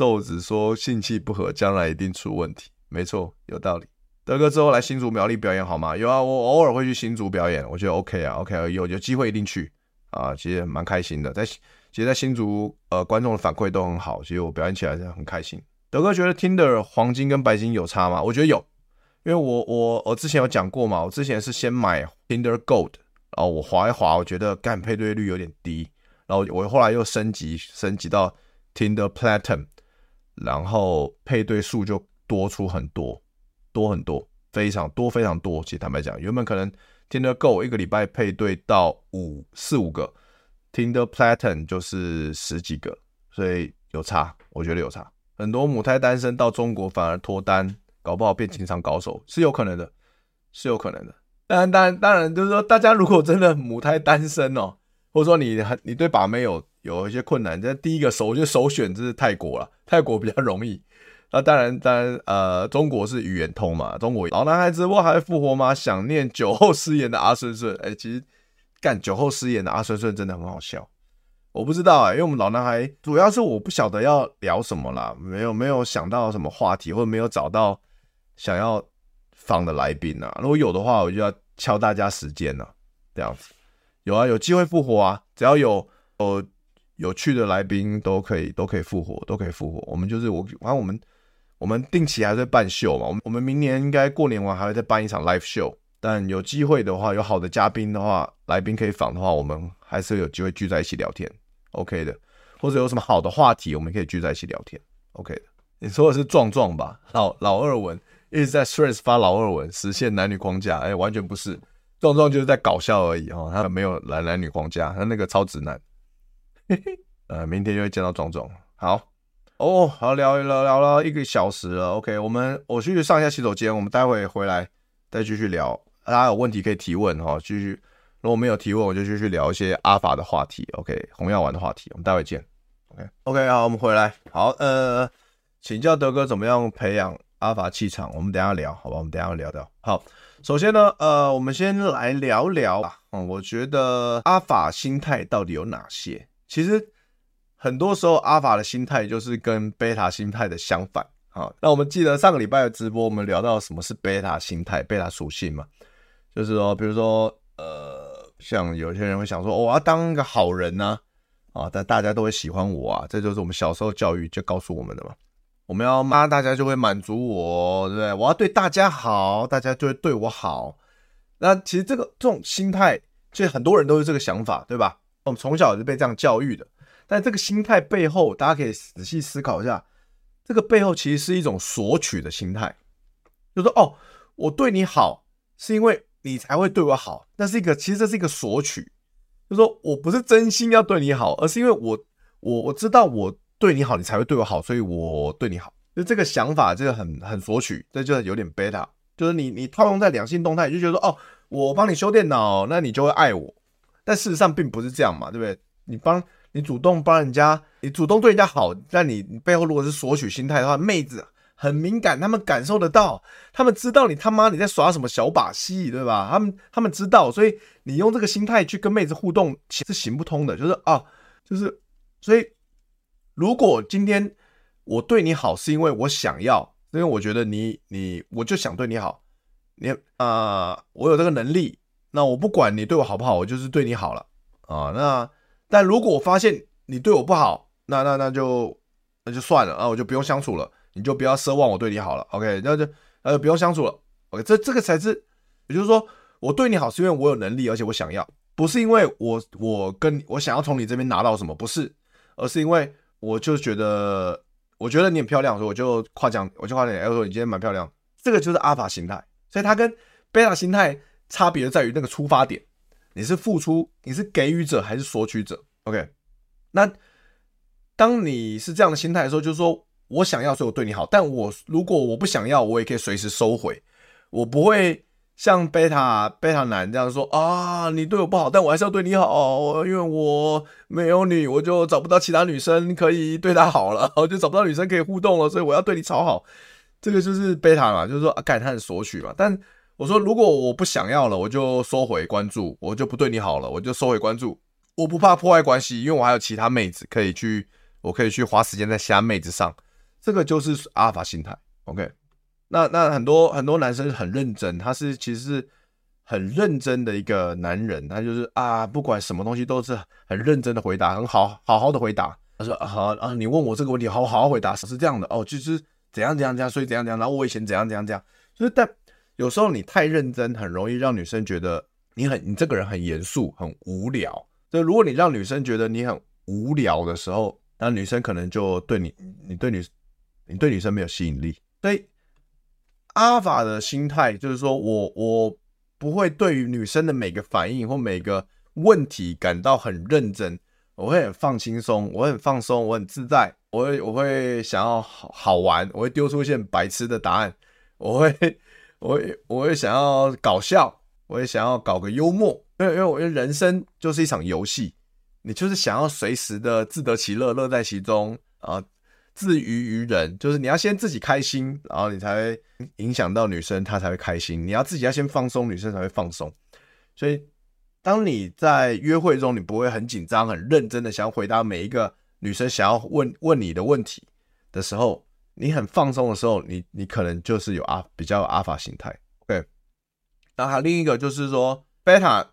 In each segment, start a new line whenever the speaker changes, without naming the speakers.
瘦子说：“性气不合，将来一定出问题。”没错，有道理。德哥之后来新竹苗栗表演好吗？有啊，我偶尔会去新竹表演，我觉得 OK 啊，OK 啊，有有机会一定去啊，其实蛮开心的。在其实，在新竹呃，观众的反馈都很好，其实我表演起来是很开心。德哥觉得 Tinder 黄金跟白金有差吗？我觉得有，因为我我我之前有讲过嘛，我之前是先买 Tinder Gold，然后我滑一滑，我觉得干配对率有点低，然后我后来又升级升级到 Tinder Platinum。然后配对数就多出很多，多很多，非常多，非常多。其实坦白讲，原本可能 Tinder Go 一个礼拜配对到五四五个，Tinder Platinum 就是十几个，所以有差，我觉得有差。很多母胎单身到中国反而脱单，搞不好变情场高手是有可能的，是有可能的。当然，当然，当然就是说，大家如果真的母胎单身哦，或者说你很你对把妹有。有一些困难，这第一个首我觉得首选就是泰国了，泰国比较容易。那当然，当然，呃，中国是语言通嘛，中国老男孩直播还会复活吗？想念酒后失言的阿顺顺，哎、其实干酒后失言的阿顺顺真的很好笑。我不知道哎、欸，因为我们老男孩主要是我不晓得要聊什么啦，没有没有想到什么话题，或者没有找到想要访的来宾啊。如果有的话，我就要敲大家时间了，这样子。有啊，有机会复活啊，只要有有。有趣的来宾都可以，都可以复活，都可以复活。我们就是我，反正我们我们定期还在办秀嘛。我们我们明年应该过年完还会再办一场 live show。但有机会的话，有好的嘉宾的话，来宾可以访的话，我们还是有机会聚在一起聊天，OK 的。或者有什么好的话题，我们可以聚在一起聊天，OK 的。你说的是壮壮吧？老老二文一直在 stress 发老二文，实现男女框架，哎、完全不是。壮壮就是在搞笑而已哦，他没有男男女框架，他那个超直男。呃，明天就会见到壮壮。好哦，好聊一聊，聊了一个小时了。OK，我们我去上一下洗手间，我们待会回来再继续聊。大家有问题可以提问哈，继续。如果没有提问，我就继续聊一些阿法的话题。OK，红药丸的话题，我们待会见。OK，OK，好，我们回来。好，呃，请教德哥怎么样培养阿法气场？我们等下聊，好吧？我们等一下聊聊。好，首先呢，呃，我们先来聊聊啊。嗯，我觉得阿法心态到底有哪些？其实很多时候，阿法的心态就是跟贝塔心态的相反。啊，那我们记得上个礼拜的直播，我们聊到什么是贝塔心态、贝塔属性嘛？就是说，比如说，呃，像有些人会想说，我要当一个好人呢，啊，但大家都会喜欢我啊，这就是我们小时候教育就告诉我们的嘛。我们要骂大家就会满足我，对不对？我要对大家好，大家就会对我好。那其实这个这种心态，其实很多人都是这个想法，对吧？我们从小是被这样教育的，但这个心态背后，大家可以仔细思考一下，这个背后其实是一种索取的心态，就说哦，我对你好，是因为你才会对我好，那是一个其实这是一个索取，就说我不是真心要对你好，而是因为我我我知道我对你好，你才会对我好，所以我对你好，就这个想法，这个很很索取，这就有点贝塔，就是你你套用在两性动态，就觉得说哦，我帮你修电脑，那你就会爱我。但事实上并不是这样嘛，对不对？你帮你主动帮人家，你主动对人家好，但你你背后如果是索取心态的话，妹子很敏感，他们感受得到，他们知道你他妈你在耍什么小把戏，对吧？他们他们知道，所以你用这个心态去跟妹子互动是行不通的。就是啊，就是所以，如果今天我对你好是因为我想要，因为我觉得你你我就想对你好，你啊、我有这个能力。那我不管你对我好不好，我就是对你好了啊。那但如果我发现你对我不好，那那那就那就算了啊，我就不用相处了。你就不要奢望我对你好了，OK？那就呃不用相处了，OK？这这个才是，也就是说，我对你好是因为我有能力，而且我想要，不是因为我我跟我想要从你这边拿到什么，不是，而是因为我就觉得，我觉得你很漂亮，所以我就夸奖，我就夸奖你，哎，我说你今天蛮漂亮。这个就是阿法心态，所以它跟贝塔心态差别在于那个出发点，你是付出，你是给予者还是索取者？OK，那当你是这样的心态的时候，就是说我想要，所以我对你好，但我如果我不想要，我也可以随时收回，我不会。像贝塔贝塔男这样说啊，你对我不好，但我还是要对你好，因为我没有你，我就找不到其他女生可以对他好了，我就找不到女生可以互动了，所以我要对你超好。这个就是贝塔嘛，就是说啊，感叹索取嘛。但我说，如果我不想要了，我就收回关注，我就不对你好了，我就收回关注。我不怕破坏关系，因为我还有其他妹子可以去，我可以去花时间在其他妹子上。这个就是阿尔法心态，OK。那那很多很多男生很认真，他是其实是很认真的一个男人，他就是啊，不管什么东西都是很认真的回答，很好好好的回答。他说好啊，你问我这个问题，好好好回答，是这样的哦，就是怎样怎样怎样，所以怎样怎样，然后我以前怎样怎样怎样，就是但有时候你太认真，很容易让女生觉得你很你这个人很严肃，很无聊。就如果你让女生觉得你很无聊的时候，那女生可能就对你，你对女你对女生没有吸引力，所以。阿法的心态就是说我我不会对于女生的每个反应或每个问题感到很认真，我会很放轻松，我很放松，我很自在，我会我会想要好好玩，我会丢出一些白痴的答案，我会我也我也想要搞笑，我也想要搞个幽默，因为因为我觉得人生就是一场游戏，你就是想要随时的自得其乐，乐在其中啊。自娱于人，就是你要先自己开心，然后你才会影响到女生，她才会开心。你要自己要先放松，女生才会放松。所以，当你在约会中，你不会很紧张、很认真的想要回答每一个女生想要问问你的问题的时候，你很放松的时候，你你可能就是有阿比较有阿法心态。OK，然后还另一个就是说，贝塔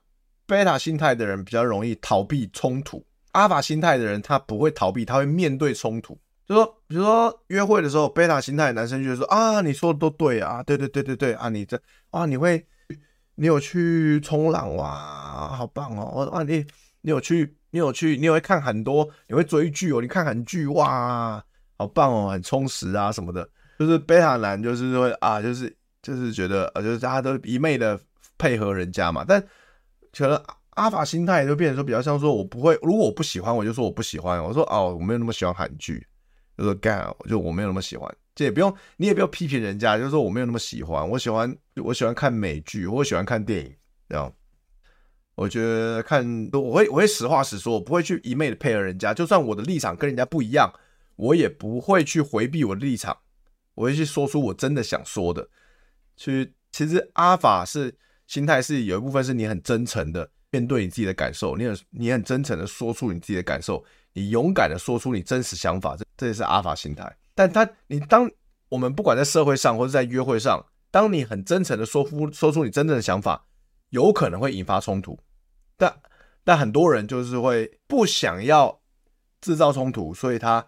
贝塔心态的人比较容易逃避冲突，阿法心态的人他不会逃避，他会面对冲突。就说，比如说约会的时候，贝塔心态男生就会说啊，你说的都对啊，对对对对对啊，你这啊，你会，你有去冲浪哇，好棒哦，我啊你你有去，你有去，你有会看很多，你会追剧哦，你看韩剧哇，好棒哦，很充实啊什么的，就是贝塔男就是会啊，就是就是觉得呃，就是大家都一昧的配合人家嘛，但可能阿法心态就变成说比较像说，我不会，如果我不喜欢，我就说我不喜欢，我说哦，我没有那么喜欢韩剧。就说干，就我没有那么喜欢，这也不用，你也不要批评人家，就是说我没有那么喜欢，我喜欢我喜欢看美剧，我喜欢看电影，这样，我觉得看我会我会实话实说，我不会去一昧的配合人家，就算我的立场跟人家不一样，我也不会去回避我的立场，我会去说出我真的想说的。去，其实阿法是心态是有一部分是你很真诚的面对你自己的感受，你很你很真诚的说出你自己的感受。你勇敢的说出你真实想法，这这也是阿法心态。但他，你当我们不管在社会上或者在约会上，当你很真诚的说出说出你真正的想法，有可能会引发冲突。但但很多人就是会不想要制造冲突，所以他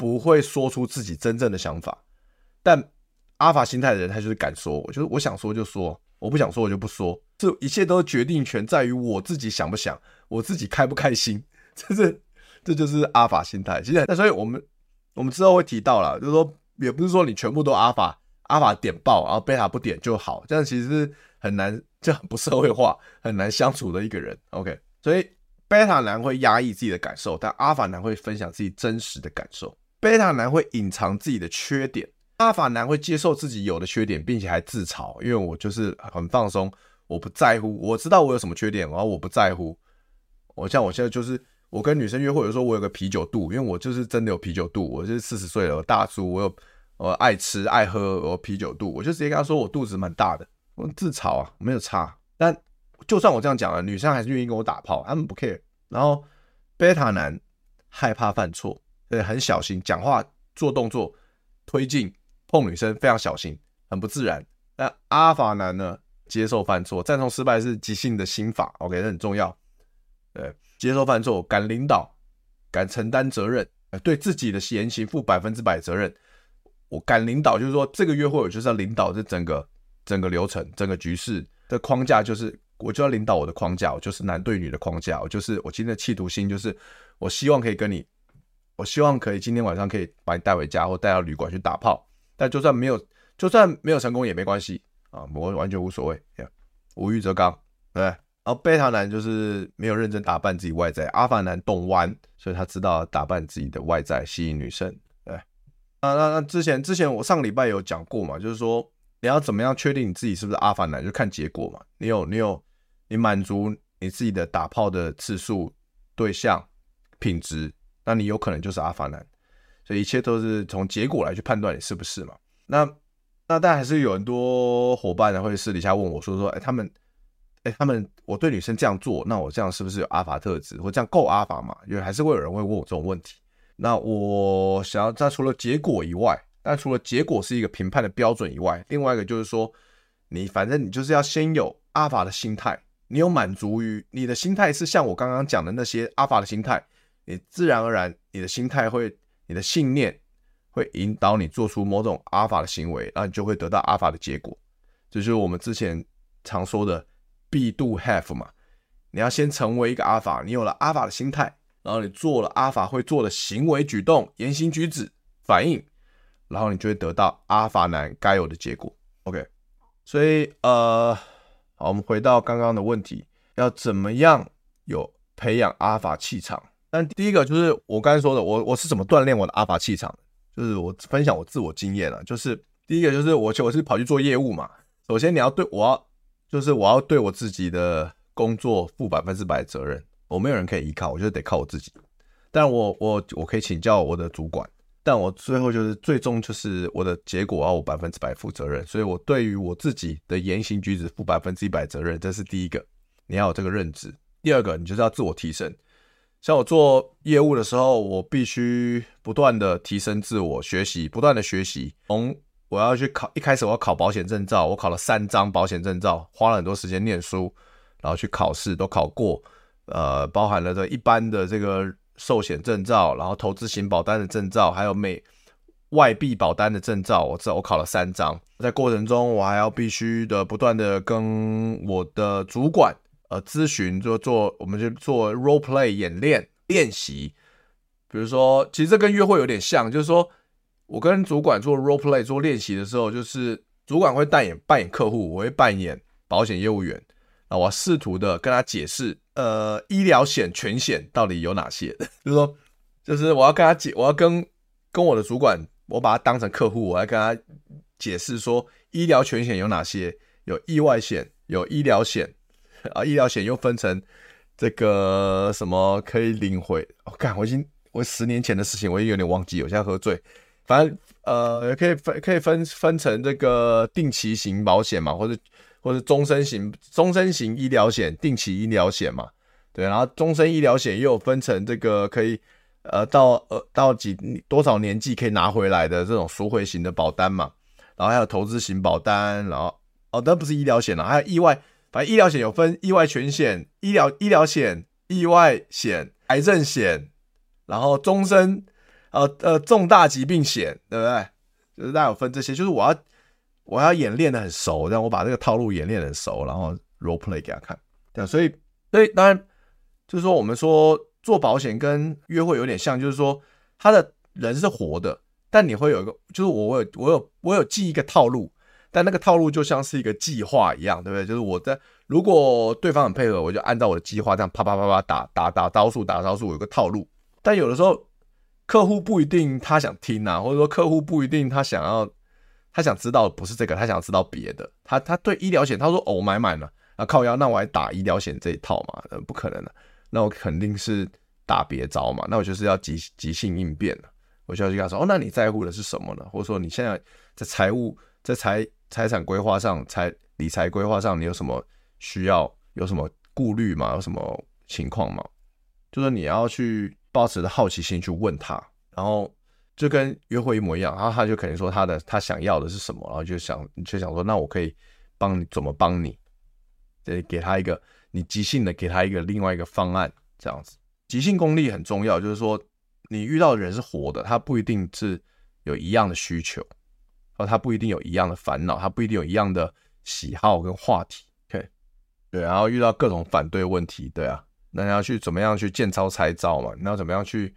不会说出自己真正的想法。但阿法心态的人，他就是敢说，我就是我想说就说，我不想说我就不说。这一切都决定权在于我自己想不想，我自己开不开心，这是。这就是阿法心态，其实那所以我们我们之后会提到了，就是说也不是说你全部都阿法，阿法点爆，然后贝塔不点就好，这样其实是很难，就很不社会化，很难相处的一个人。OK，所以贝塔男会压抑自己的感受，但阿法男会分享自己真实的感受。贝塔男会隐藏自己的缺点，阿法男会接受自己有的缺点，并且还自嘲，因为我就是很放松，我不在乎，我知道我有什么缺点，然后我不在乎。我像我现在就是。我跟女生约会，有时候我有个啤酒肚，因为我就是真的有啤酒肚，我就是四十岁了，我大叔，我有我爱吃爱喝，我啤酒肚，我就直接跟他说我肚子蛮大的，我自嘲啊，没有差。但就算我这样讲了，女生还是愿意跟我打炮，他们不 care。然后贝塔男害怕犯错，对，很小心讲话做动作推进碰女生非常小心，很不自然。那阿法男呢，接受犯错，赞同失败是即兴的心法，OK，这很重要，对。接受犯错，敢领导，敢承担责任，对自己的言行负百分之百责任。我敢领导，就是说这个约会我就是要领导这整个整个流程、整个局势的框架，就是我就要领导我的框架，我就是男对女的框架，我就是我今天的企图心就是我希望可以跟你，我希望可以今天晚上可以把你带回家，或带到旅馆去打炮。但就算没有，就算没有成功也没关系啊，我完全无所谓。无欲则刚，对。然后贝塔男就是没有认真打扮自己外在，阿凡男懂玩，所以他知道打扮自己的外在吸引女生。对，那那那之前之前我上礼拜有讲过嘛，就是说你要怎么样确定你自己是不是阿凡男，就看结果嘛。你有你有你满足你自己的打炮的次数、对象、品质。那你有可能就是阿法男，所以一切都是从结果来去判断你是不是嘛？那那但还是有很多伙伴呢会私底下问我说说，哎，他们，哎，他们，我对女生这样做，那我这样是不是有阿法特质，或这样够阿法嘛？因为还是会有人会问我这种问题。那我想要，在除了结果以外，但除了结果是一个评判的标准以外，另外一个就是说，你反正你就是要先有阿法的心态，你有满足于你的心态是像我刚刚讲的那些阿法的心态。你自然而然，你的心态会，你的信念会引导你做出某种阿法的行为，然后你就会得到阿法的结果。这就是我们之前常说的 “be do have” 嘛。你要先成为一个阿法，你有了阿法的心态，然后你做了阿法会做的行为举动、言行举止、反应，然后你就会得到阿法男该有的结果。OK，所以呃，好，我们回到刚刚的问题，要怎么样有培养阿法气场？但第一个就是我刚才说的，我我是怎么锻炼我的阿法气场的？就是我分享我自我经验了。就是第一个就是我我是跑去做业务嘛。首先你要对我要就是我要对我自己的工作负百分之百责任。我没有人可以依靠，我就得靠我自己。但我我我可以请教我的主管，但我最后就是最终就是我的结果要我百分之百负责任。所以我对于我自己的言行举止负百分之一百责任，这是第一个，你要有这个认知。第二个，你就是要自我提升。像我做业务的时候，我必须不断的提升自我，学习，不断的学习。从我要去考，一开始我要考保险证照，我考了三张保险证照，花了很多时间念书，然后去考试都考过。呃，包含了这一般的这个寿险证照，然后投资型保单的证照，还有美外币保单的证照，我这我考了三张。在过程中，我还要必须的不断的跟我的主管。呃，咨询就做，我们就做 role play 演练练习。比如说，其实这跟约会有点像，就是说我跟主管做 role play 做练习的时候，就是主管会扮演扮演客户，我会扮演保险业务员。那我试图的跟他解释，呃，医疗险、全险到底有哪些？就是说，就是我要跟他解，我要跟跟我的主管，我把他当成客户，我要跟他解释说，医疗全险有哪些？有意外险，有医疗险。啊，医疗险又分成这个什么可以领回？我、看我已经我十年前的事情，我已经有点忘记。我现在喝醉，反正呃，可以分可以分分成这个定期型保险嘛，或者或者终身型终身型医疗险、定期医疗险嘛。对，然后终身医疗险又分成这个可以呃到呃到几多少年纪可以拿回来的这种赎回型的保单嘛。然后还有投资型保单，然后哦，那不是医疗险了，还有意外。反正医疗险有分意外全险、医疗医疗险、意外险、癌症险，然后终身呃呃重大疾病险，对不对？就是大家有分这些，就是我要我要演练的很熟，让我把这个套路演练的很熟，然后 role play 给他看。对，所以所以当然就是说我们说做保险跟约会有点像，就是说他的人是活的，但你会有一个，就是我有我有我有记一个套路。但那个套路就像是一个计划一样，对不对？就是我在如果对方很配合，我就按照我的计划这样啪啪啪啪打打打招数打招数，有个套路。但有的时候客户不一定他想听啊，或者说客户不一定他想要，他想知道不是这个，他想知道别的。他他对医疗险，他说哦，我买满了啊，靠腰，那我还打医疗险这一套嘛？呃，不可能的，那我肯定是打别招嘛。那我就是要即即兴应变了，我就要去跟他说哦，那你在乎的是什么呢？或者说你现在在财务在财财产规划上，财理财规划上，你有什么需要？有什么顾虑吗？有什么情况吗？就是你要去抱持着好奇心去问他，然后就跟约会一模一样，然后他就肯定说他的他想要的是什么，然后就想就想说，那我可以帮你怎么帮你？得给他一个你即兴的给他一个另外一个方案，这样子即兴功力很重要。就是说你遇到的人是活的，他不一定是有一样的需求。他不一定有一样的烦恼，他不一定有一样的喜好跟话题，OK，对，然后遇到各种反对问题，对啊，那你要去怎么样去见招拆招嘛？你要怎么样去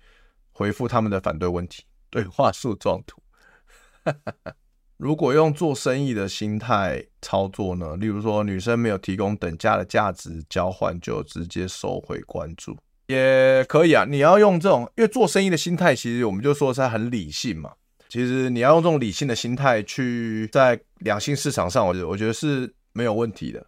回复他们的反对问题，对话树状图。如果用做生意的心态操作呢？例如说，女生没有提供等价的价值交换，就直接收回关注，也可以啊。你要用这种，因为做生意的心态，其实我们就说是很理性嘛。其实你要用这种理性的心态去在两性市场上，我觉得我觉得是没有问题的。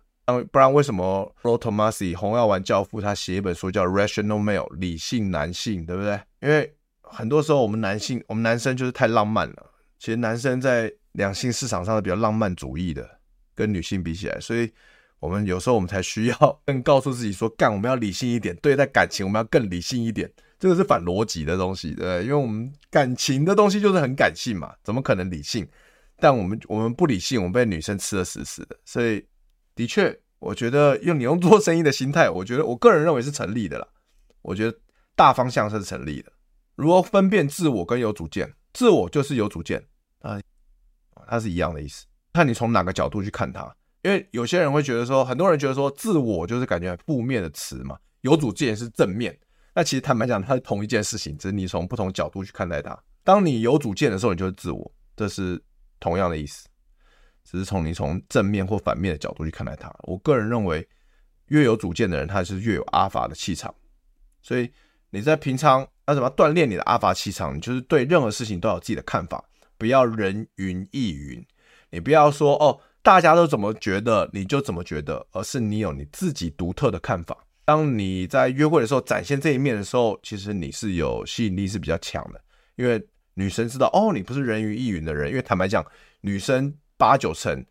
不然为什么 r o t o m a s i 红药丸教父他写一本书叫 Rational Male 理性男性，对不对？因为很多时候我们男性，我们男生就是太浪漫了。其实男生在两性市场上是比较浪漫主义的，跟女性比起来，所以我们有时候我们才需要更告诉自己说，干，我们要理性一点，对待感情我们要更理性一点，这个是反逻辑的东西，对，因为我们感情的东西就是很感性嘛，怎么可能理性？但我们我们不理性，我们被女生吃得死死的，所以的确，我觉得用你用做生意的心态，我觉得我个人认为是成立的啦，我觉得大方向是成立的。如何分辨自我跟有主见？自我就是有主见啊。它是一样的意思，看你从哪个角度去看它。因为有些人会觉得说，很多人觉得说，自我就是感觉负面的词嘛，有主见是正面。那其实坦白讲，它是同一件事情，只是你从不同角度去看待它。当你有主见的时候，你就是自我，这是同样的意思，只是从你从正面或反面的角度去看待它。我个人认为，越有主见的人，他是越有阿法的气场。所以你在平常要怎么锻炼你的阿法气场？你就是对任何事情都有自己的看法。不要人云亦云，你不要说哦，大家都怎么觉得你就怎么觉得，而是你有你自己独特的看法。当你在约会的时候展现这一面的时候，其实你是有吸引力是比较强的，因为女生知道哦，你不是人云亦云的人。因为坦白讲，女生八九成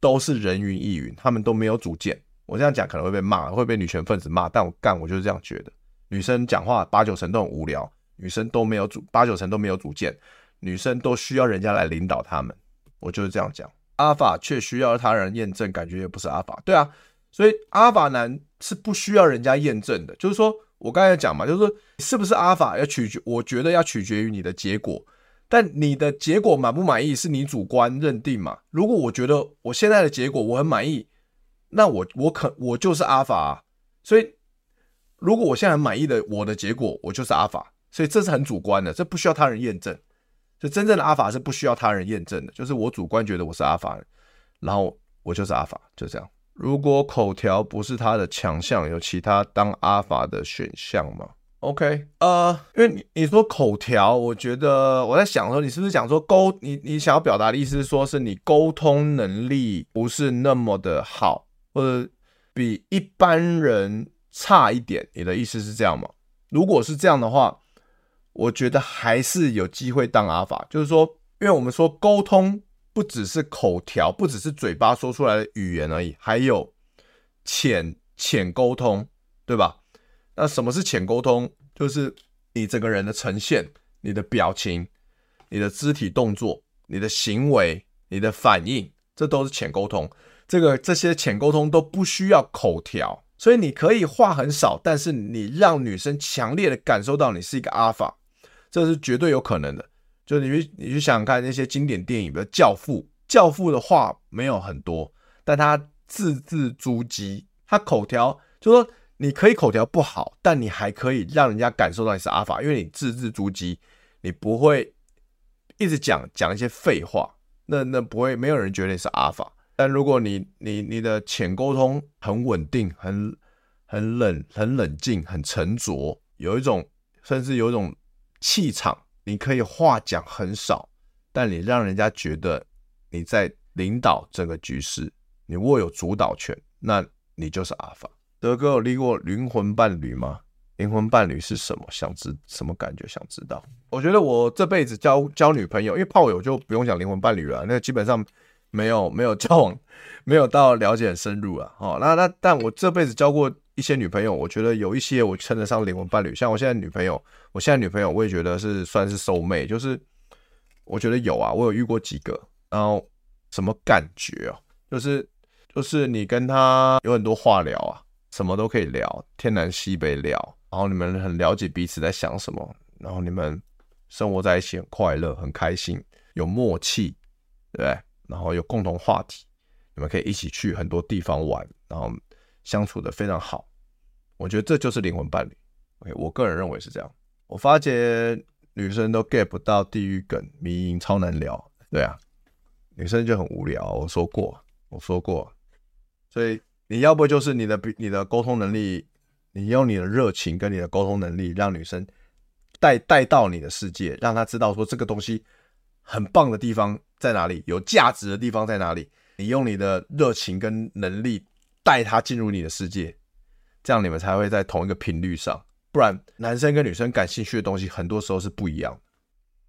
都是人云亦云，她们都没有主见。我这样讲可能会被骂，会被女权分子骂，但我干我就是这样觉得。女生讲话八九成都很无聊，女生都没有主，八九成都没有主见。女生都需要人家来领导她们，我就是这样讲。阿法却需要他人验证，感觉也不是阿法。对啊，所以阿法男是不需要人家验证的。就是说我刚才讲嘛，就是说是不是阿法要取决，我觉得要取决于你的结果。但你的结果满不满意是你主观认定嘛？如果我觉得我现在的结果我很满意，那我我可我就是阿法啊。所以如果我现在很满意的我的结果，我就是阿法。所以这是很主观的，这不需要他人验证。就真正的阿法是不需要他人验证的，就是我主观觉得我是阿法，然后我就是阿法，就这样。如果口条不是他的强项，有其他当阿法的选项吗？OK，呃，因为你你说口条，我觉得我在想说，你是不是想说沟，你你想要表达的意思是说，是你沟通能力不是那么的好，或者比一般人差一点？你的意思是这样吗？如果是这样的话。我觉得还是有机会当阿法，就是说，因为我们说沟通不只是口条，不只是嘴巴说出来的语言而已，还有浅浅沟通，对吧？那什么是浅沟通？就是你整个人的呈现、你的表情、你的肢体动作、你的行为、你的反应，这都是浅沟通。这个这些浅沟通都不需要口条，所以你可以话很少，但是你让女生强烈的感受到你是一个阿法。这是绝对有可能的，就你去你去想想看那些经典电影，比如《教父》，《教父》的话没有很多，但他字字珠玑，他口条就说你可以口条不好，但你还可以让人家感受到你是阿法，因为你字字珠玑，你不会一直讲讲一些废话，那那不会没有人觉得你是阿法。但如果你你你的浅沟通很稳定，很很冷很冷静，很沉着，有一种甚至有一种。气场，你可以话讲很少，但你让人家觉得你在领导整个局势，你握有主导权，那你就是阿法。德哥有历过灵魂伴侣吗？灵魂伴侣是什么？想知什么感觉？想知道？我觉得我这辈子交交女朋友，因为炮友就不用讲灵魂伴侣了，那基本上没有没有交往，没有到了解很深入啊。哦，那那但我这辈子交过。一些女朋友，我觉得有一些我称得上灵魂伴侣，像我现在女朋友，我现在女朋友我也觉得是算是收妹就是我觉得有啊，我有遇过几个，然后什么感觉啊？就是就是你跟她有很多话聊啊，什么都可以聊，天南西北聊，然后你们很了解彼此在想什么，然后你们生活在一起很快乐，很开心，有默契，对不对？然后有共同话题，你们可以一起去很多地方玩，然后。相处的非常好，我觉得这就是灵魂伴侣。OK，我个人认为是这样。我发觉女生都 get 不到地狱梗，迷因超难聊。对啊，女生就很无聊。我说过，我说过，所以你要不就是你的你的沟通能力，你用你的热情跟你的沟通能力，让女生带带到你的世界，让她知道说这个东西很棒的地方在哪里，有价值的地方在哪里。你用你的热情跟能力带他进入你的世界，这样你们才会在同一个频率上。不然，男生跟女生感兴趣的东西很多时候是不一样的。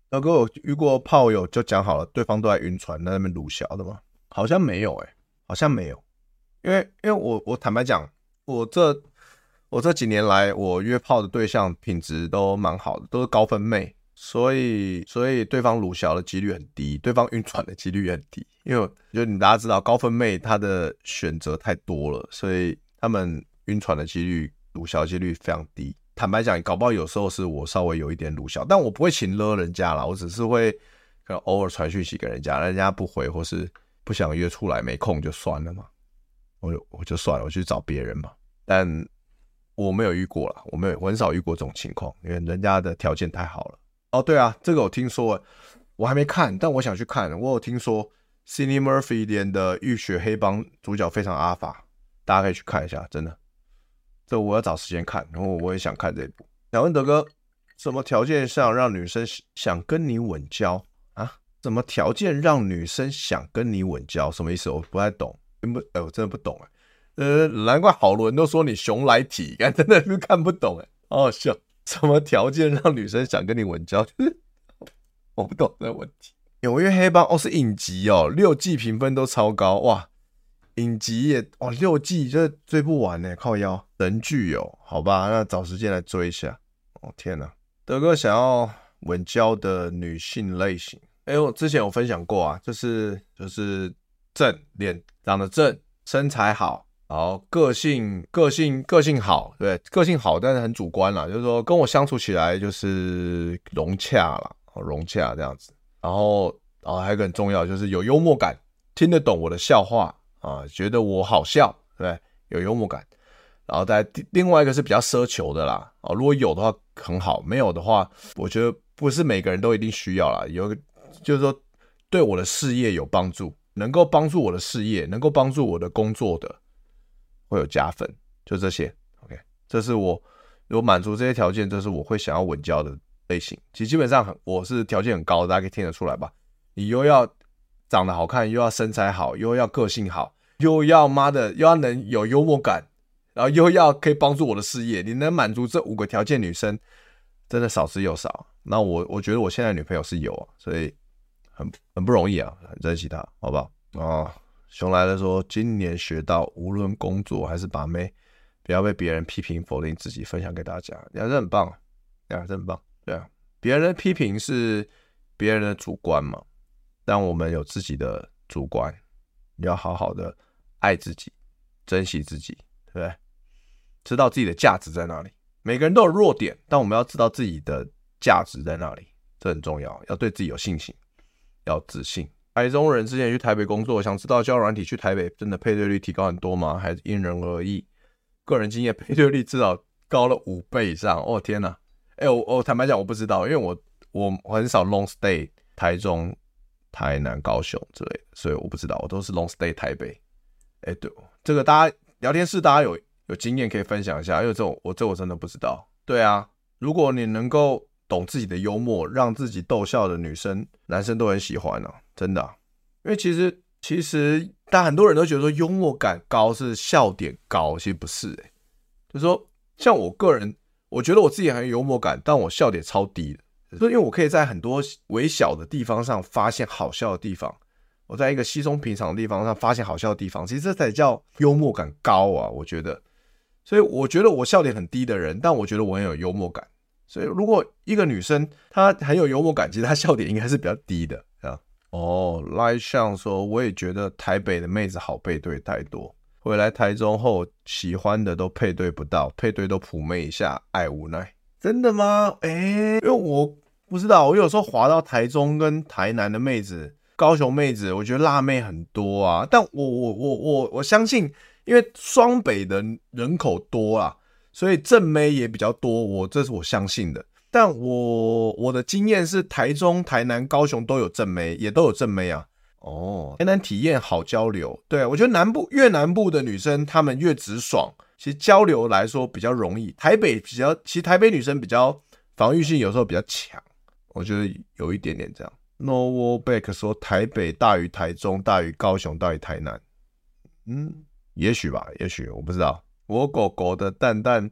老哥，我遇过炮友就讲好了，对方都在晕船，在那边鲁小的吗？好像没有、欸，哎，好像没有。因为，因为我我坦白讲，我这我这几年来，我约炮的对象品质都蛮好的，都是高分妹，所以所以对方鲁小的几率很低，对方晕船的几率也很低。因为就你大家知道，高分妹她的选择太多了，所以他们晕船的几率鲁小几率非常低。坦白讲，搞不好有时候是我稍微有一点鲁小，但我不会情勒人家啦，我只是会可能偶尔传讯息给人家，人家不回或是不想约出来，没空就算了嘛，我就我就算了，我去找别人嘛。但我没有遇过啦，我没有，很少遇过这种情况，因为人家的条件太好了。哦，对啊，这个我听说，我还没看，但我想去看。我有听说 Cillian Murphy 演的《浴血黑帮》主角非常阿法，大家可以去看一下，真的。这我要找时间看，然后我也想看这部。想问德哥，什么条件上让女生想跟你稳交啊？什么条件让女生想跟你稳交？什么意思？我不太懂，不，哎，我真的不懂哎。呃，难怪好多人都说你熊来体，真的是看不懂哎，好好笑。什么条件让女生想跟你稳交？就 是我不懂这问题。纽约黑帮哦，是影集哦，六季评分都超高哇。影集也哇，六季这追不完呢，靠腰人剧有，好吧，那找时间来追一下。哦天哪，德哥想要稳交的女性类型，哎、我之前有分享过啊，就是就是正脸长得正，身材好，好个性个性个性好，对，个性好，但是很主观啦，就是说跟我相处起来就是融洽啦，融洽这样子。然后然后还有一个很重要，就是有幽默感，听得懂我的笑话。啊，觉得我好笑，对？有幽默感，然后再另外一个是比较奢求的啦。啊，如果有的话很好，没有的话，我觉得不是每个人都一定需要啦。有就是说对我的事业有帮助，能够帮助我的事业，能够帮助我的工作的，会有加分。就这些，OK，这是我如果满足这些条件，这是我会想要稳交的类型。其实基本上很，我是条件很高的，大家可以听得出来吧？你又要长得好看，又要身材好，又要个性好。又要妈的，又要能有幽默感，然后又要可以帮助我的事业，你能满足这五个条件，女生真的少之又少。那我我觉得我现在女朋友是有啊，所以很很不容易啊，很珍惜她，好不好？哦，熊来了说，今年学到无论工作还是把妹，不要被别人批评否定自己，分享给大家，也是很棒，也是很棒，对啊，别人的批评是别人的主观嘛，但我们有自己的主观，你要好好的。爱自己，珍惜自己，对不对？知道自己的价值在哪里。每个人都有弱点，但我们要知道自己的价值在哪里，这很重要。要对自己有信心，要自信。台中人之前去台北工作，想知道交软体去台北真的配对率提高很多吗？还是因人而异？个人经验，配对率至少高了五倍以上。哦天哪！哎，我我坦白讲，我不知道，因为我我很少 long stay 台中、台南、高雄之类的，所以我不知道。我都是 long stay 台北。哎，对，这个大家聊天室，大家有有经验可以分享一下，因为这种我这我真的不知道。对啊，如果你能够懂自己的幽默，让自己逗笑的女生、男生都很喜欢呢、啊，真的、因为其实其实，但很多人都觉得说幽默感高是笑点高，其实不是、欸。就说，像我个人，我觉得我自己很有幽默感，但我笑点超低的，所以因为我可以在很多微小的地方上发现好笑的地方。我在一个稀松平常的地方上发现好笑的地方，其实这才叫幽默感高啊！我觉得，所以我觉得我笑点很低的人，但我觉得我很有幽默感。所以如果一个女生她很有幽默感，其实她笑点应该是比较低的。哦，赖相说，我也觉得台北的妹子好配对太多，回来台中后喜欢的都配对不到，配对都普妹一下，爱无奈。真的吗？哎，因为我不知道，我有时候滑到台中跟台南的妹子。高雄妹子，我觉得辣妹很多啊，但我我我我我相信，因为双北的人口多啊，所以正妹也比较多，我这是我相信的。但我我的经验是，台中、台南、高雄都有正妹，也都有正妹啊。哦，台南体验好交流，对，我觉得南部越南部的女生她们越直爽，其实交流来说比较容易。台北比较，其实台北女生比较防御性，有时候比较强，我觉得有一点点这样。No Back 说台北大于台中，大于高雄，大于台南。嗯，也许吧，也许我不知道。我狗狗的蛋蛋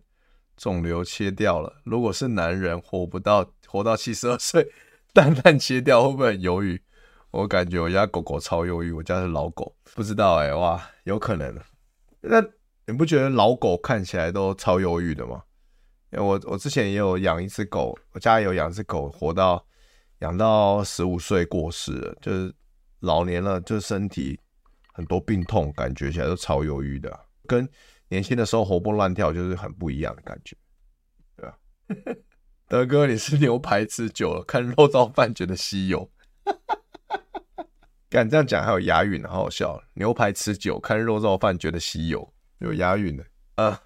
肿瘤切掉了，如果是男人活不到活到七十二岁，蛋蛋切掉会不会很忧郁？我感觉我家狗狗超忧郁，我家是老狗，不知道哎、哇，有可能。那你不觉得老狗看起来都超忧郁的吗？因为我我之前也有养一只狗，我家有养只狗，活到养到十五岁过世了，就是老年了，就身体很多病痛，感觉起来都超忧郁的，跟年轻的时候活蹦乱跳就是很不一样的感觉，对吧？德哥，你是牛排吃久了，看肉燥饭觉得稀有。敢这样讲还有押韵，好好笑。牛排吃久，看肉燥饭觉得稀有，有押韵的啊，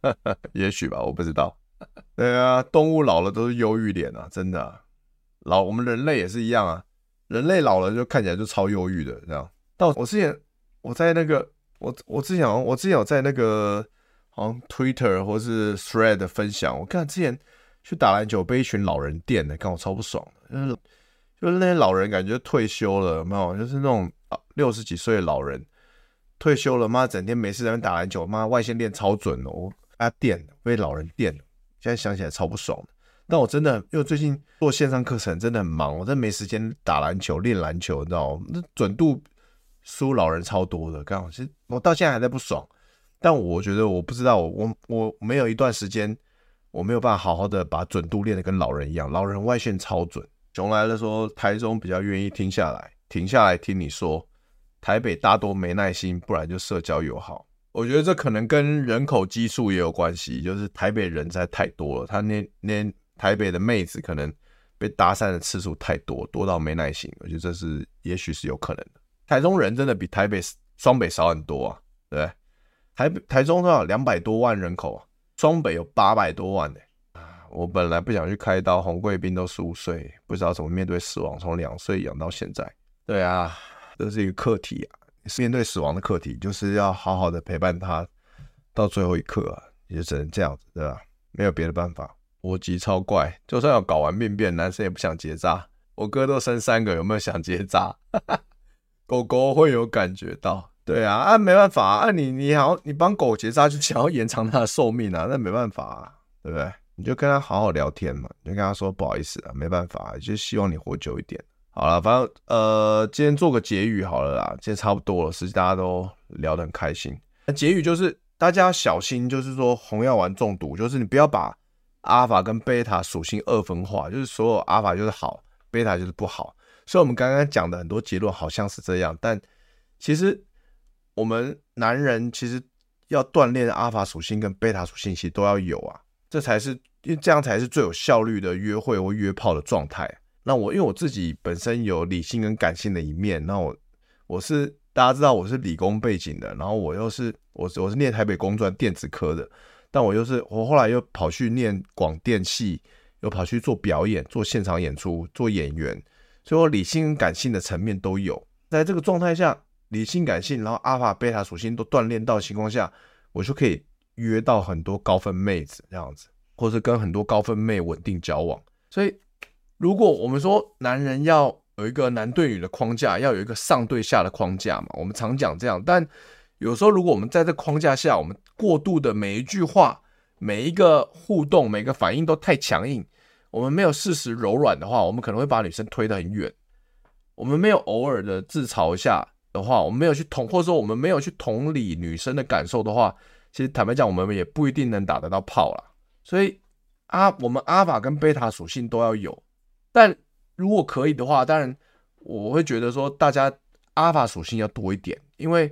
也许吧，我不知道。对啊，动物老了都是忧郁脸啊，真的、老我们人类也是一样啊，人类老了就看起来就超忧郁的这样。到我之前我在那个我我之前我之前有在那个好像 Twitter 或是 Thread 分享，我看之前去打篮球被一群老人电的，看我超不爽的，就是。就是那些老人感觉退休了，有没有？就是那种六十几岁的老人退休了，妈整天没事在那打篮球，妈外线练超准哦，啊电被老人电，现在想起来超不爽的。但我真的因为最近做线上课程真的很忙，我真的没时间打篮球练篮球，你知道吗？那准度输老人超多的，刚好其实我到现在还在不爽。但我觉得我不知道，我我我没有一段时间我没有办法好好的把准度练得跟老人一样，老人外线超准。熊来了说，台中比较愿意停下来，停下来听你说。台北大多没耐心，不然就社交友好。我觉得这可能跟人口基数也有关系，就是台北人在太多了，他那那台北的妹子可能被搭讪的次数太多，多到没耐心。我觉得这是也许是有可能的。台中人真的比台北双北少很多啊，对？台台中多少两百多万人口啊，双北有八百多万呢、我本来不想去开刀，红贵宾都十五岁，不知道怎么面对死亡，从两岁养到现在。对啊，这是一个课题啊，面对死亡的课题，就是要好好的陪伴他到最后一刻啊，也只能这样子，对吧？没有别的办法。我急超怪，就算要搞完病变，男生也不想结扎。我哥都生三个，有没有想结扎？狗狗会有感觉到。对啊，啊没办法啊，你你好，你帮狗结扎就想要延长它的寿命啊，那没办法啊，对不对？你就跟他好好聊天嘛，你就跟他说不好意思啊，没办法，就希望你活久一点。好了，反正呃，今天做个结语好了啦，今天差不多了，实际大家都聊得很开心。那结语就是大家要小心，就是说红药丸中毒，就是你不要把阿法跟贝塔属性二分化，就是所有阿法就是好，贝塔就是不好。所以我们刚刚讲的很多结论好像是这样，但其实我们男人其实要锻炼阿法属性跟贝塔属性，其实都要有啊。这才是，因为这样才是最有效率的约会或约炮的状态。那我因为我自己本身有理性跟感性的一面，那我我是大家知道我是理工背景的，然后我又是我我是念台北工专电子科的，但我又是我后来又跑去念广电系，又跑去做表演、做现场演出、做演员，所以我理性跟感性的层面都有。在这个状态下，理性、感性，然后阿尔法、贝塔属性都锻炼到的情况下，我就可以。约到很多高分妹子这样子，或是跟很多高分妹稳定交往。所以，如果我们说男人要有一个男对女的框架，要有一个上对下的框架嘛，我们常讲这样。但有时候，如果我们在这框架下，我们过度的每一句话、每一个互动、每个反应都太强硬，我们没有适时柔软的话，我们可能会把女生推得很远。我们没有偶尔的自嘲一下的话，我们没有去同，或者说我们没有去同理女生的感受的话。其实坦白讲，我们也不一定能打得到炮啦。所以阿我们阿法跟贝塔属性都要有，但如果可以的话，当然我会觉得说大家阿法属性要多一点，因为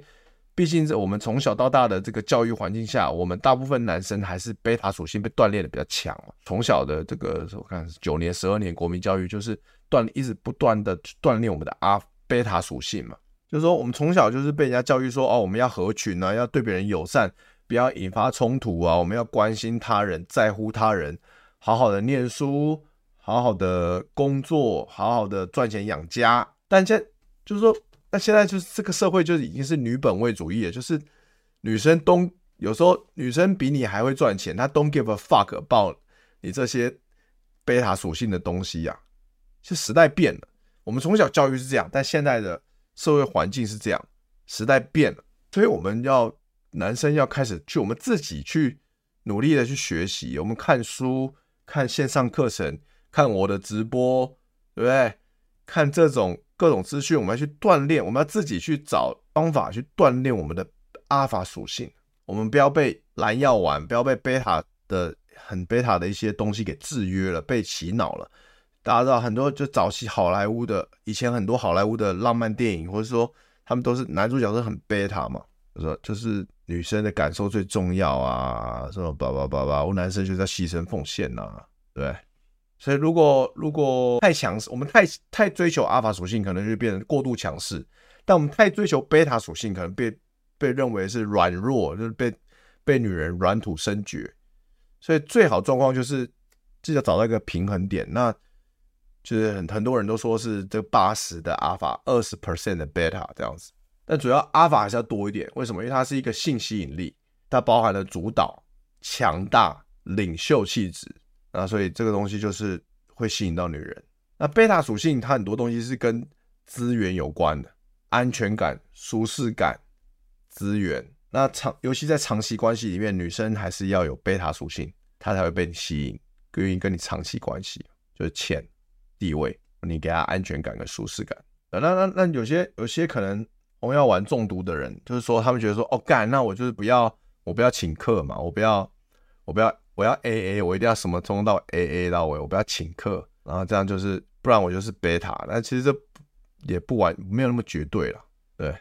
毕竟是我们从小到大的这个教育环境下，我们大部分男生还是贝塔属性被锻炼的比较强。从小的这个我看九年、十二年国民教育，就是锻一直不断的锻炼我们的阿贝塔属性嘛。就是说我们从小就是被人家教育说哦，我们要合群啊，要对别人友善。不要引发冲突啊！我们要关心他人，在乎他人，好好的念书，好好的工作，好好的赚钱养家。但现就是说，那现在就是这个社会就已经是女本位主义了，就是女生都有时候女生比你还会赚钱，她 don't give a fuck about 你这些贝塔属性的东西呀、啊。是时代变了，我们从小教育是这样，但现在的社会环境是这样，时代变了，所以我们要男生要开始去我们自己去努力的去学习，我们看书、看线上课程、看我的直播，对不对？看这种各种资讯，我们要去锻炼，我们要自己去找方法去锻炼我们的阿尔法属性，我们不要被蓝药丸，不要被贝塔的很贝塔的一些东西给制约了，被洗脑了。大家知道很多就早期好莱坞的，以前很多好莱坞的浪漫电影，或者说他们都是男主角是很贝塔嘛，说就是女生的感受最重要啊，什么叭叭叭叭，我男生就在牺牲奉献呐，对。所以如果如果太强势，我们太太追求阿尔法属性，可能就变成过度强势；但我们太追求贝塔属性，可能被被认为是软弱，就是被被女人软土深掘。所以最好状况就是，就要找到一个平衡点。那就是很很多人都说是这八十的阿尔法，二十 percent 的贝塔这样子，但主要阿尔法还是要多一点。为什么？因为它是一个性吸引力，它包含了主导、强大、领袖气质，那所以这个东西就是会吸引到女人。那贝塔属性它很多东西是跟资源有关的，安全感、舒适感、资源。那长尤其在长期关系里面，女生还是要有贝塔属性，她才会被你吸引，愿意跟你长期关系，就是钱。地位，你给她安全感跟舒适感。那那那有些有些可能红药丸中毒的人，就是说他们觉得说，哦干，那我就是不要，我不要请客嘛，我不要，我不要，我要 A A，我一定要什么从头到 A A 到尾，我不要请客，然后这样就是，不然我就是贝塔。那其实这也不完，没有那么绝对了，对。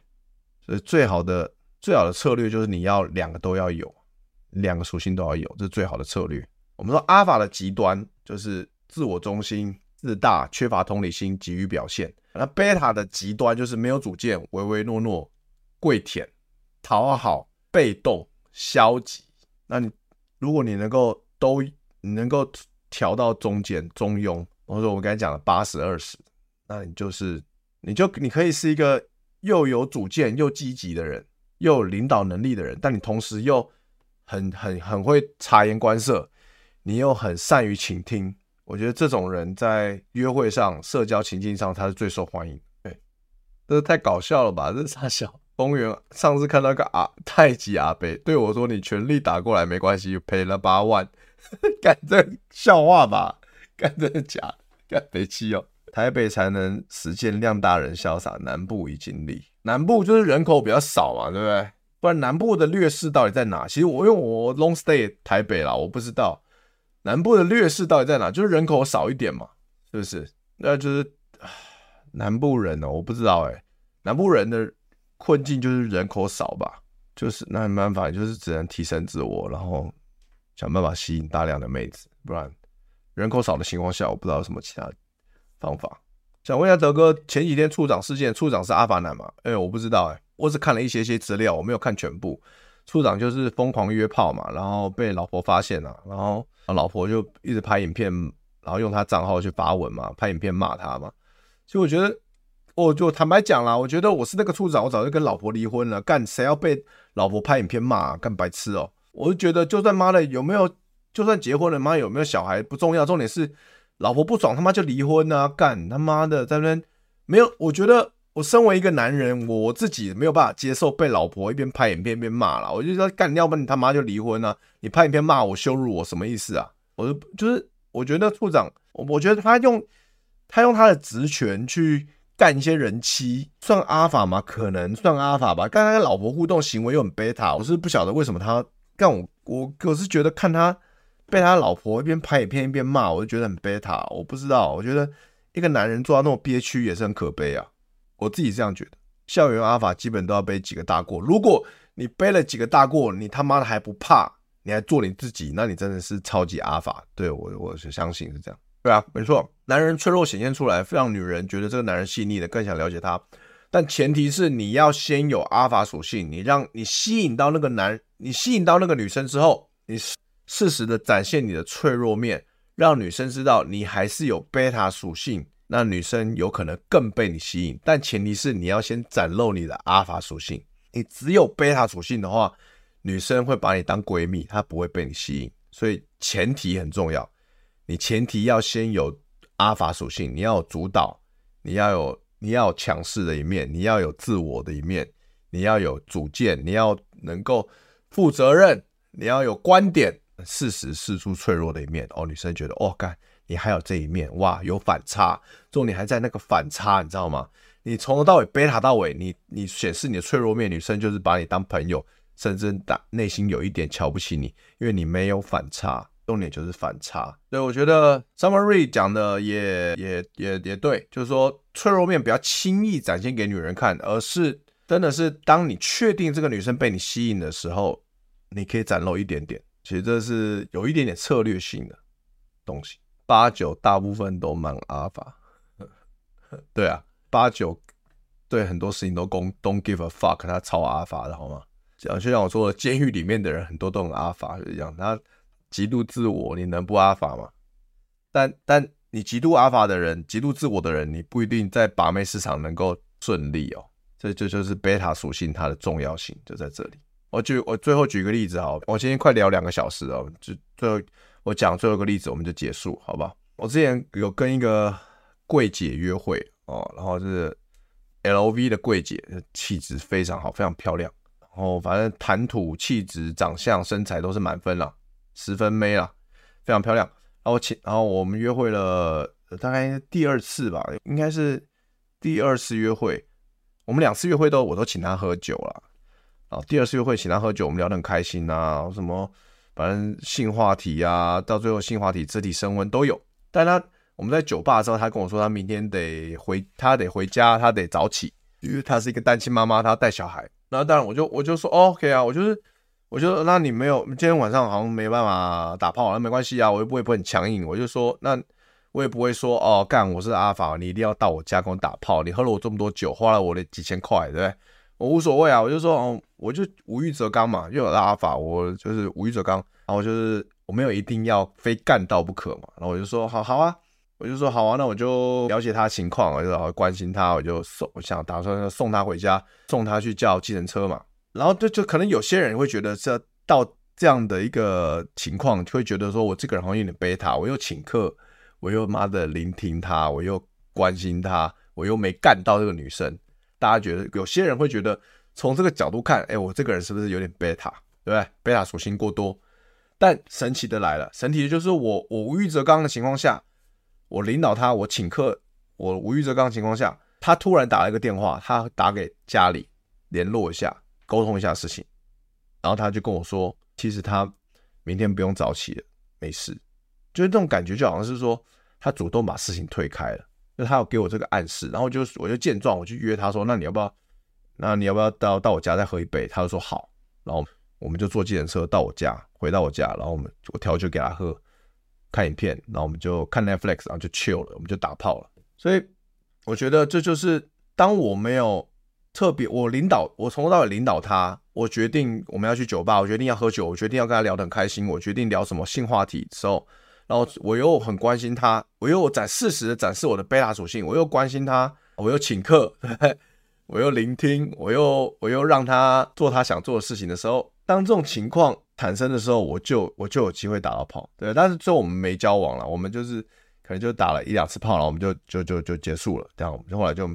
所以最好的最好的策略就是你要两个都要有，两个属性都要有，这是最好的策略。我们说阿法的极端就是自我中心。自大、缺乏同理心、急于表现。那贝塔的极端就是没有主见、唯唯诺诺、跪舔、讨好、被动、消极。那你如果你能够都你能够调到中间中庸，或者说我刚才讲的八十二十，那你就是你就你可以是一个又有主见又积极的人，又有领导能力的人，但你同时又很很很会察言观色，你又很善于倾听。我觉得这种人在约会上、社交情境上，他是最受欢迎。对，这是太搞笑了吧？这是啥小公园？上次看到个阿太极阿伯对我说：“你全力打过来没关系，赔了八万。”干这笑话吧？干真假？干北七哦，台北才能实现量大人潇洒，南部已经立。南部就是人口比较少嘛，对不对？不然南部的劣势到底在哪？其实我因为我 long stay 台北啦，我不知道。南部的劣势到底在哪？就是人口少一点嘛，是不是？那就是南部人呢？我不知道哎。南部人的困境就是人口少吧，就是那没办法，就是只能提升自我，然后想办法吸引大量的妹子，不然人口少的情况下，我不知道有什么其他方法。想问一下德哥，前几天处长事件，处长是阿法男吗？哎，我不知道哎，我只看了一些些资料，我没有看全部。处长就是疯狂约炮嘛，然后被老婆发现了，然后老婆就一直拍影片，然后用他账号去发文嘛，拍影片骂他嘛。其实我觉得，我就坦白讲啦，我觉得我是那个处长，我早就跟老婆离婚了。干谁要被老婆拍影片骂？干白痴哦！我就觉得，就算妈的有没有，就算结婚了，妈有没有小孩不重要，重点是老婆不爽，他妈就离婚啊！干他妈的在那边没有，我觉得。我身为一个男人，我自己没有办法接受被老婆一边拍影片一边骂了。我就说干，要不然你他妈就离婚啊！你拍影片骂我、羞辱我，什么意思啊？我就就是我觉得处长，我我觉得他用他用他的职权去干一些人妻，算阿法吗？可能算阿法吧。刚才跟老婆互动行为又很贝塔，我是不晓得为什么他干我。我我是觉得看他被他老婆一边拍影片一边骂，我就觉得很贝塔。我不知道，我觉得一个男人做到那么憋屈也是很可悲啊。我自己这样觉得，校园阿法基本都要背几个大过。如果你背了几个大过，你他妈的还不怕，你还做你自己，那你真的是超级阿法。对，我，我是相信是这样。对啊，没错，男人脆弱显现出来，会让女人觉得这个男人细腻的，更想了解他。但前提是你要先有阿法属性，你让你吸引到那个男，你吸引到那个女生之后，你适时的展现你的脆弱面，让女生知道你还是有贝塔属性，那女生有可能更被你吸引。但前提是你要先展露你的阿法属性。你只有贝塔属性的话，女生会把你当闺蜜，她不会被你吸引。所以前提很重要，你前提要先有阿法属性，你要有主导，你要有你要有强势的一面，你要有自我的一面，你要有主见，你要能够负责任，你要有观点，适时释出脆弱的一面。哦，女生觉得哦，干，你还有这一面，哇，有反差，重点还在那个反差，你知道吗？你从头到尾贝塔到尾，你你显示你的脆弱面，女生就是把你当朋友，甚至打内心有一点瞧不起你，因为你没有反差，重点就是反差。对我觉得 Summer Reed 讲的也也也也对，就是说脆弱面不要轻易展现给女人看，而是真的是当你确定这个女生被你吸引的时候，你可以展露一点点。其实这是有一点点策略性的东西。八九大部分都蛮阿法，对啊。八九对很多事情都公 don't give a fuck，他超阿法的好吗？就像我说的，监狱里面的人很多都很阿法，就是这样。他极度自我，你能不阿法吗？但但你极度阿法的人，极度自我的人，你不一定在把妹市场能够顺利哦。这就就是贝塔属性它的重要性就在这里。我举我最后举个例子哈，我今天快聊两个小时哦，就最后我讲最后一个例子，我们就结束，好吧？我之前有跟一个柜姐约会。哦，然后是 LV 的柜姐，气质非常好，非常漂亮。然后反正谈吐、气质、长相、身材都是满分了，十分妹了，非常漂亮。然后请，然后我们约会了大概第二次吧，应该是第二次约会。我们两次约会都我都请她喝酒了。然后第二次约会请她喝酒，我们聊得很开心啊，什么反正性话题啊，到最后性话题、肢体升温都有。但她。我们在酒吧的时候，他跟我说他明天得回，他得回家，他得早起，因为他是一个单亲妈妈，他要带小孩。那当然，我就我就说 OK 啊，我就是，我就说那你没有今天晚上好像没办法打炮，那没关系啊，我又不会不很强硬，我就说那我也不会说哦干我是阿法，你一定要到我家跟我打炮，你喝了我这么多酒，花了我的几千块，对不对？我无所谓啊，我就说哦，我就无欲则刚嘛，又有了阿法，我就是无欲则刚，然后我就是我没有一定要非干到不可嘛，然后我就说好好啊。我就说好啊，那我就了解他情况，我就好关心他，我就送，我想打算送他回家，送他去叫计程车嘛。然后就就可能有些人会觉得这到这样的一个情况，就会觉得说我这个人好像有点贝塔，我又请客，我又妈的聆听他，我又关心他，我又没干到这个女生。大家觉得有些人会觉得从这个角度看，哎，我这个人是不是有点贝塔，对不对？贝塔属性过多。但神奇的来了，神奇的就是我我无欲则刚的情况下。我领导他，我请客，我无欲则刚的情况下，他突然打了一个电话，他打给家里联络一下，沟通一下事情，然后他就跟我说，其实他明天不用早起了，没事，就是这种感觉，就好像是说他主动把事情推开了，就他有给我这个暗示，然后就我就见状，我就约他说，那你要不要，那你要不要到到我家再喝一杯？他就说好，然后我们就坐计程车到我家，回到我家，然后我们我调酒给他喝。看影片，然后我们就看 Netflix，然后就 chill 了，我们就打炮了。所以我觉得这就是当我没有特别，我领导，我从头到尾领导他，我决定我们要去酒吧，我决定要喝酒，我决定要跟他聊得很开心，我决定聊什么性话题的时候，然后我又很关心他，我又展适时的展示我的贝塔属性，我又关心他，我又请客，我又聆听，我又我又让他做他想做的事情的时候，当这种情况。产生的时候，我就我就有机会打到炮，对，但是最后我们没交往了，我们就是可能就打了一两次炮，然后我们就就就就结束了，这样我们后来就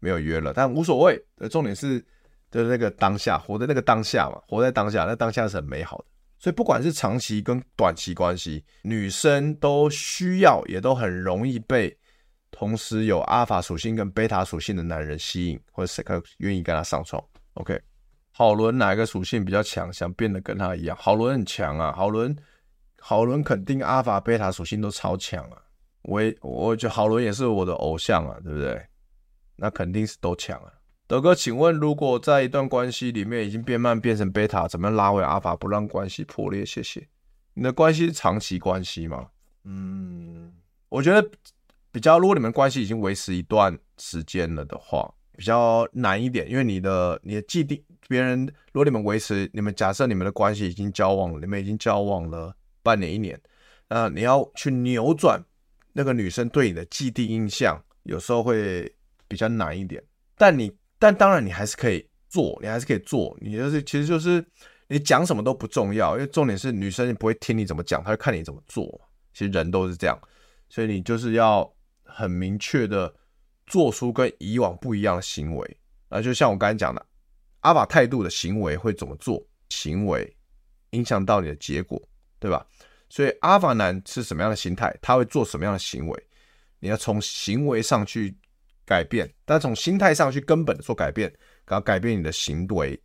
没有约了，但无所谓。重点是就是那个当下，活在那个当下嘛，活在当下，那当下是很美好的。所以不管是长期跟短期关系，女生都需要，也都很容易被同时有阿法属性跟贝塔属性的男人吸引，或者谁愿意跟他上床。OK。好伦哪一个属性比较强？想变得跟他一样？好伦很强啊，好伦，好伦肯定阿法、贝塔属性都超强啊。我也，我觉得好伦也是我的偶像啊，对不对？那肯定是都强啊。德哥，请问如果在一段关系里面已经变慢变成贝塔，怎么样拉回阿法，不让关系破裂？谢谢。你的关系是长期关系吗？嗯，我觉得比较，如果你们关系已经维持一段时间了的话，比较难一点，因为你的你的既定。别人如果你们维持，你们假设你们的关系已经交往了，你们已经交往了半年一年，那你要去扭转那个女生对你的既定印象，有时候会比较难一点。但你，但当然你还是可以做，你还是可以做。你就是，其实就是你讲什么都不重要，因为重点是女生不会听你怎么讲，她会看你怎么做。其实人都是这样，所以你就是要很明确的做出跟以往不一样的行为。那就像我刚才讲的，阿法态度的行为会怎么做？行为影响到你的结果，对吧？所以阿法男是什么样的心态，他会做什么样的行为？你要从行为上去改变，但从心态上去根本的做改变，然后改变你的行为，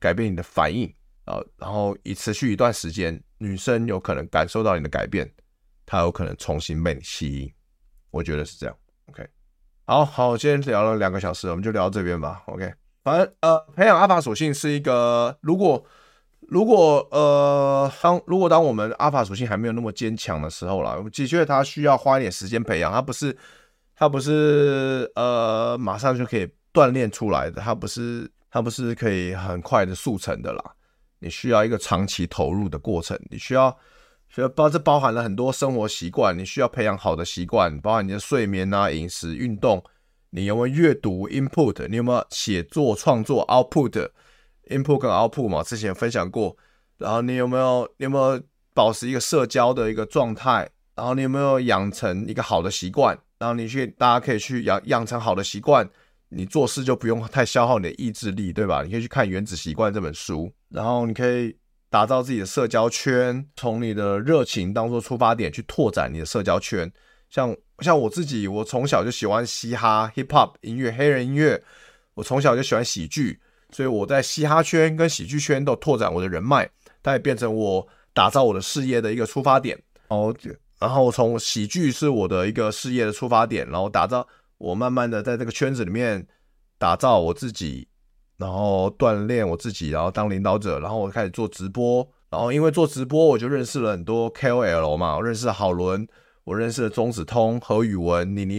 改变你的反应啊，然后以持续一段时间，女生有可能感受到你的改变，她有可能重新被你吸引。我觉得是这样。OK，好好，今天聊了两个小时，我们就聊到这边吧。OK，反正呃，培养阿法属性是一个如果。如果呃，当如果当我们阿法属性还没有那么坚强的时候啦，的确它需要花一点时间培养，它不是它不是呃马上就可以锻炼出来的，它不是它不是可以很快的速成的啦，你需要一个长期投入的过程，你需要需要包这包含了很多生活习惯，你需要培养好的习惯，包含你的睡眠啊、饮食、运动，你有没有阅读 input，你有没有写作创作 output。input 跟 output 嘛，之前分享过。然后你有没有，你有没有保持一个社交的一个状态？然后你有没有养成一个好的习惯？然后你去，大家可以去养养成好的习惯，你做事就不用太消耗你的意志力，对吧？你可以去看《原子习惯》这本书，然后你可以打造自己的社交圈，从你的热情当做出发点去拓展你的社交圈。像像我自己，我从小就喜欢嘻哈、hip hop 音乐、黑人音乐，我从小就喜欢喜剧。所以我在嘻哈圈跟喜剧圈都拓展我的人脉，它也变成我打造我的事业的一个出发点。哦，然后从喜剧是我的一个事业的出发点，然后打造我慢慢的在这个圈子里面打造我自己，然后锻炼我自己，然后当领导者，然后我开始做直播，然后因为做直播我就认识了很多 KOL 嘛，我认识了郝伦，我认识了钟子通、和宇文、妮妮。